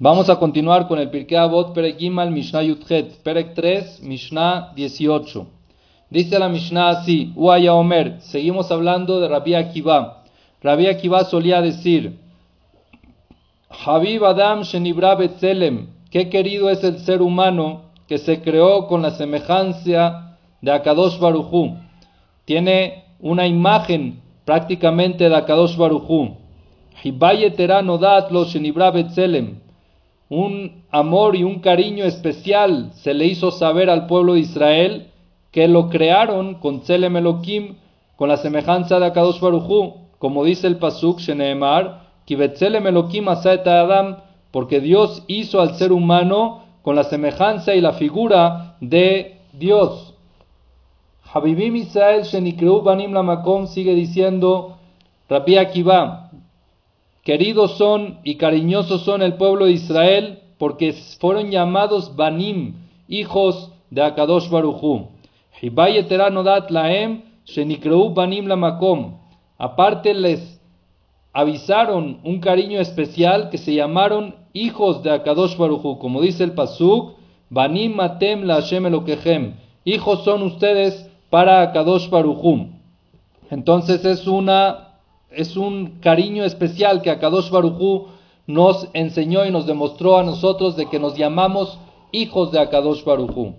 Vamos a continuar con el Pirkei Avot Perek Gimal Mishnah Yudhet, Perek 3, Mishnah 18. Dice la Mishnah así, Uaya Omer, seguimos hablando de Rabbi Akiva. Rabbi Akiva solía decir, Habib Adam Shenibra Betzelem, qué querido es el ser humano que se creó con la semejanza de Akadosh Baruchu. Tiene una imagen prácticamente de Akadosh Baruchu. Hibaye Teranodat lo Shenibra Betzelem un amor y un cariño especial se le hizo saber al pueblo de Israel que lo crearon con Tzelem Elohim, con la semejanza de Akadosh Baruchu, como dice el Pasuk Sheneemar, Kibetzelem Elohim Adam, porque Dios hizo al ser humano con la semejanza y la figura de Dios. Habibim Israel Shenikreu Banim Lamakom sigue diciendo, Rabbi Akiva, Queridos son y cariñosos son el pueblo de Israel porque fueron llamados Banim, hijos de Akadosh Baruchu. laem banim lamakom. Aparte les avisaron un cariño especial que se llamaron hijos de Akadosh Baruchu, como dice el pasuk, banim matem la Hashem Hijos son ustedes para Akadosh Baruchu. Entonces es una es un cariño especial que Akadosh Barujú nos enseñó y nos demostró a nosotros de que nos llamamos hijos de Akadosh Barujú.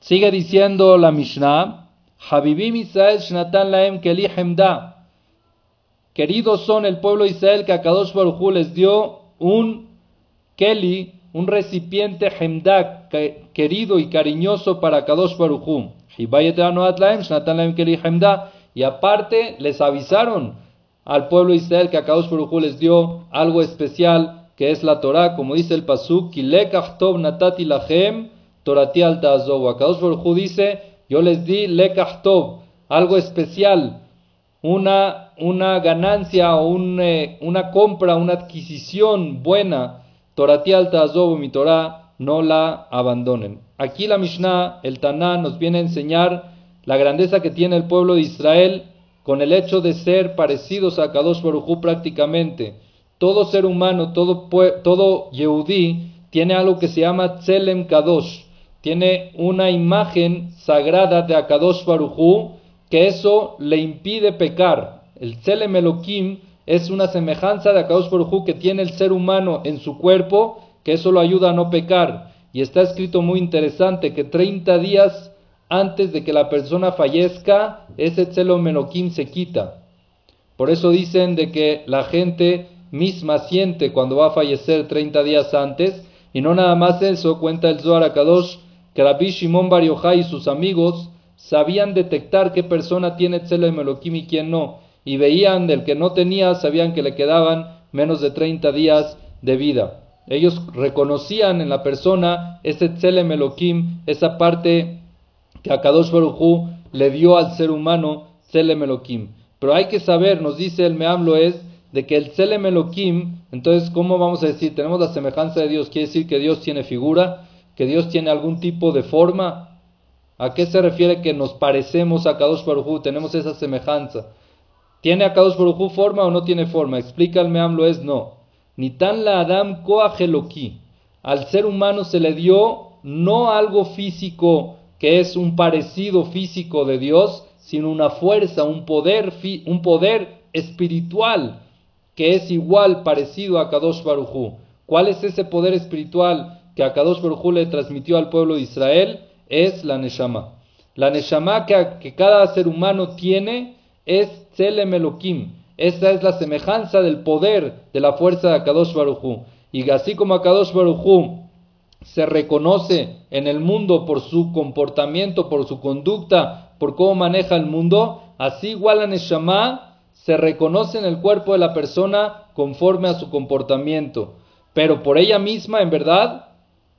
Sigue diciendo la Mishnah, Habibim Israel Shnatan Laem Keli Hemda. Queridos son el pueblo de Israel que Akadosh Barujú les dio un Keli, un recipiente Hemda, querido y cariñoso para Akadosh Barujú. Shnatan Laem Keli Hemda y aparte les avisaron al pueblo de Israel que Akadosh Baruj les dio algo especial que es la Torah, como dice el pasuk, tov natati lachem torati al Akadosh Baruj dice, yo les di tov, algo especial, una, una ganancia o eh, una compra, una adquisición buena, torati al mi Torah, no la abandonen. Aquí la Mishnah, el Taná, nos viene a enseñar la grandeza que tiene el pueblo de Israel con el hecho de ser parecidos a Kadosh Baruj prácticamente. Todo ser humano, todo, todo Yehudí, tiene algo que se llama Tselem Kadosh, tiene una imagen sagrada de Akadosh Baruj que eso le impide pecar. El Tselem Elohim es una semejanza de Akadosh Baruj que tiene el ser humano en su cuerpo, que eso lo ayuda a no pecar. Y está escrito muy interesante que 30 días antes de que la persona fallezca, ese menoquim se quita. Por eso dicen de que la gente misma siente cuando va a fallecer 30 días antes, y no nada más eso, cuenta el Zohar Akadosh, que Rabbi Shimon Bar y sus amigos sabían detectar qué persona tiene menoquim y quién no, y veían del que no tenía, sabían que le quedaban menos de 30 días de vida. Ellos reconocían en la persona ese Elohim, esa parte que Akadosh Barujú le dio al ser humano Tselem Elohim. Pero hay que saber, nos dice el Meamlo es, de que el Elohim, entonces, ¿cómo vamos a decir? Tenemos la semejanza de Dios, quiere decir que Dios tiene figura, que Dios tiene algún tipo de forma. ¿A qué se refiere que nos parecemos a Kadosh Barujú? Tenemos esa semejanza. ¿Tiene a Kadosh Barujú forma o no tiene forma? Explica el Meamlo es no. Ni tan la Adam Koajeloki. Al ser humano se le dio no algo físico que es un parecido físico de Dios, sino una fuerza, un poder, un poder espiritual que es igual parecido a Kadosh Barujú. ¿Cuál es ese poder espiritual que a Kadosh Barujú le transmitió al pueblo de Israel? Es la Neshama. La Neshama que, cada ser humano tiene es Tzelem Elohim. Esa es la semejanza del poder de la fuerza de Akadosh Barujú. Y así como Akadosh se reconoce en el mundo por su comportamiento, por su conducta, por cómo maneja el mundo, así igual a se reconoce en el cuerpo de la persona conforme a su comportamiento. Pero por ella misma, en verdad,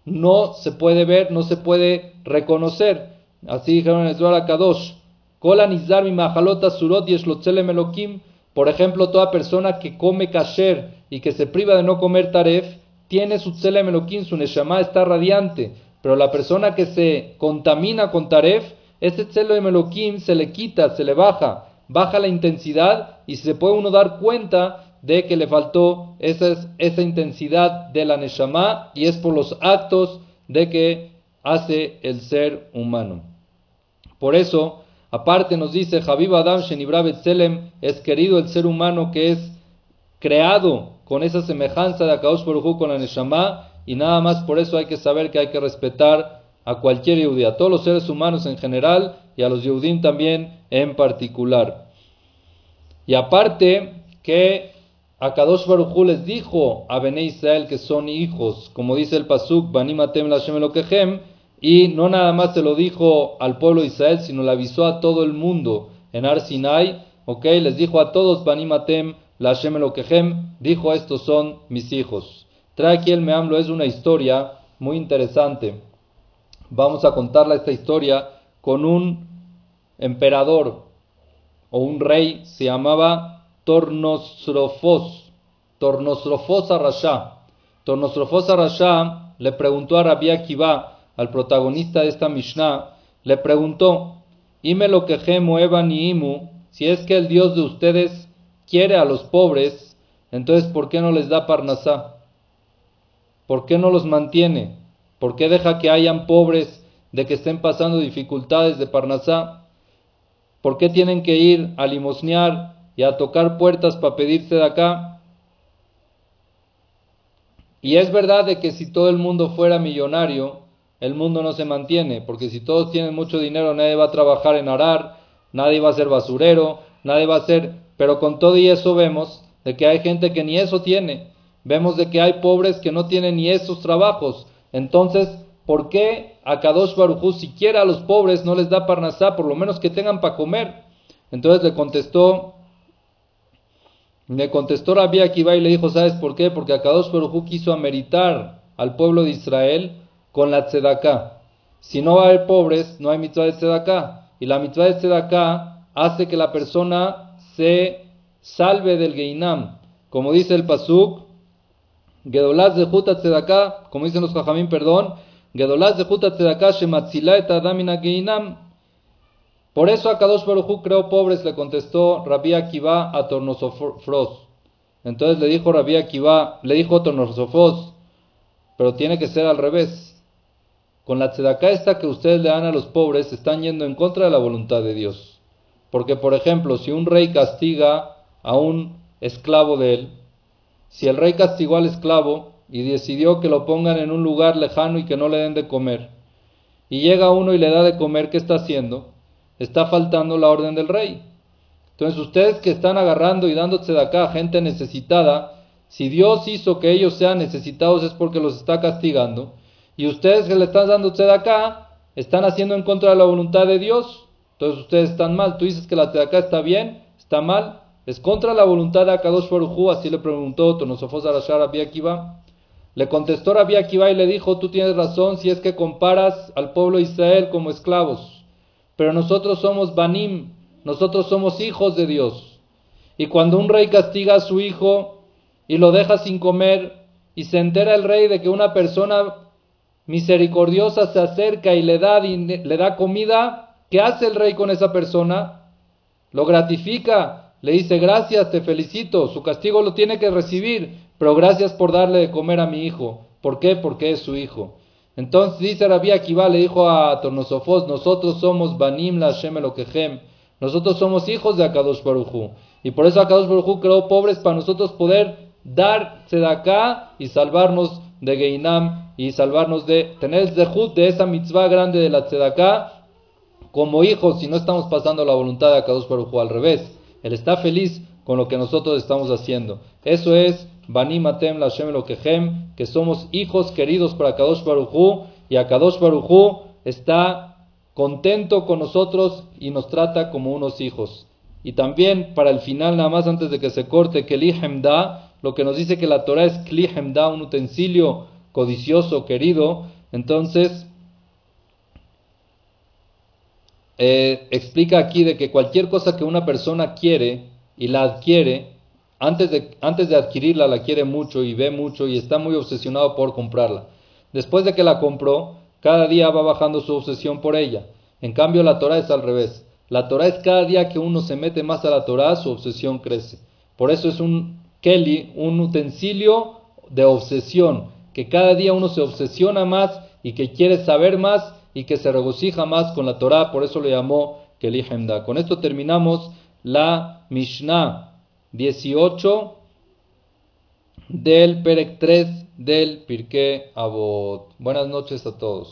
no se puede ver, no se puede reconocer. Así dijeron en el Zohar Kadosh. Por ejemplo, toda persona que come kasher y que se priva de no comer taref, tiene su tzelem eloquín, su neshama está radiante, pero la persona que se contamina con taref, ese tzelem eloquín se le quita, se le baja, baja la intensidad y se puede uno dar cuenta de que le faltó esa, esa intensidad de la Neshama y es por los actos de que hace el ser humano. Por eso, aparte nos dice Habib Adam Shenibra Selem, es querido el ser humano que es creado con esa semejanza de Akadosh Baruj con la Neshama y nada más por eso hay que saber que hay que respetar a cualquier Yehudi, a todos los seres humanos en general y a los Yehudim también en particular. Y aparte que Akadosh Baruj les dijo a Bene Israel que son hijos, como dice el Pasuk, Banimatem Lashem Elokehem, y no nada más se lo dijo al pueblo de Israel, sino le avisó a todo el mundo en Ar Sinai, ok, les dijo a todos, Banimatem Lashem Elokehem, dijo estos son mis hijos. Trae aquí el Meamlo, es una historia muy interesante. Vamos a contarla esta historia con un emperador o un rey, se llamaba Tornosrofos, Tornosrofos Arashá. Tornosrofos Arashá le preguntó a Rabbi Akiva, al protagonista de esta Mishnah, le preguntó, Ime lo que y Imu, si es que el Dios de ustedes quiere a los pobres, entonces ¿por qué no les da Parnasá? ¿Por qué no los mantiene? ¿Por qué deja que hayan pobres de que estén pasando dificultades de Parnasá? ¿Por qué tienen que ir a limosnear y a tocar puertas para pedirse de acá. Y es verdad de que si todo el mundo fuera millonario, el mundo no se mantiene, porque si todos tienen mucho dinero, nadie va a trabajar en arar, nadie va a ser basurero, nadie va a ser, pero con todo y eso vemos de que hay gente que ni eso tiene, vemos de que hay pobres que no tienen ni esos trabajos, entonces, ¿por qué a Kadosh Barujú siquiera a los pobres no les da parnasá, por lo menos que tengan para comer? Entonces le contestó le contestó Rabbi Akiva y le dijo, ¿sabes por qué? Porque Akadosh Baruj quiso ameritar al pueblo de Israel con la tzedaká. Si no va a haber pobres, no hay mitzvah de tzedaká. Y la mitzvah de tzedaká hace que la persona se salve del geinam. Como dice el pasuk, Gedolaz de Juta tzedaká, como dicen los jajamín, perdón, Gedolaz de Juta tzedaká shematzila et adamina geinam. Por eso a Kadosh Barujú creó pobres, le contestó Rabí Akiva a Tornosofros. Entonces le dijo Rabí Akiva, le dijo Tornosofros, pero tiene que ser al revés. Con la tzedaká esta que ustedes le dan a los pobres, están yendo en contra de la voluntad de Dios. Porque, por ejemplo, si un rey castiga a un esclavo de él, si el rey castigó al esclavo y decidió que lo pongan en un lugar lejano y que no le den de comer, y llega uno y le da de comer, ¿qué está haciendo? está faltando la orden del rey. Entonces ustedes que están agarrando y dándose de acá a gente necesitada, si Dios hizo que ellos sean necesitados es porque los está castigando. Y ustedes que le están dando de acá, están haciendo en contra de la voluntad de Dios. Entonces ustedes están mal. Tú dices que la acá está bien, está mal. Es contra la voluntad de Akadosh Baruj así le preguntó Tonosofos Arashar Rabbi Akiva. Le contestó Rabbi y le dijo, tú tienes razón si es que comparas al pueblo de Israel como esclavos. Pero nosotros somos Banim, nosotros somos hijos de Dios. Y cuando un rey castiga a su hijo y lo deja sin comer, y se entera el rey de que una persona misericordiosa se acerca y le da, le da comida, ¿qué hace el rey con esa persona? Lo gratifica, le dice gracias, te felicito, su castigo lo tiene que recibir, pero gracias por darle de comer a mi hijo. ¿Por qué? Porque es su hijo. Entonces dice Rabbi Akiva, le dijo a Tornosofos, nosotros somos Banim la Hashem nosotros somos hijos de Akadosh Baruchu. Y por eso Akadosh Baruchu creó pobres para nosotros poder dar acá y salvarnos de Geinam y salvarnos de tener el zehut de esa mitzvah grande de la tzedaká como hijos si no estamos pasando la voluntad de Akadosh Baruchu al revés. Él está feliz con lo que nosotros estamos haciendo. Eso es Banimatem Lashem Lokechem, que somos hijos queridos para Kadosh Barujú, y Akadosh Barujú está contento con nosotros y nos trata como unos hijos. Y también para el final, nada más antes de que se corte, que da, lo que nos dice que la Torah es da, un utensilio codicioso, querido, entonces eh, explica aquí de que cualquier cosa que una persona quiere y la adquiere, antes de, antes de adquirirla la quiere mucho y ve mucho y está muy obsesionado por comprarla. Después de que la compró, cada día va bajando su obsesión por ella. En cambio, la Torah es al revés. La Torah es cada día que uno se mete más a la Torah, su obsesión crece. Por eso es un Kelly, un utensilio de obsesión, que cada día uno se obsesiona más y que quiere saber más y que se regocija más con la Torah, por eso lo llamó Keli Hemda. Con esto terminamos la Mishnah 18 del Perek 3 del Pirkei Avot. Buenas noches a todos.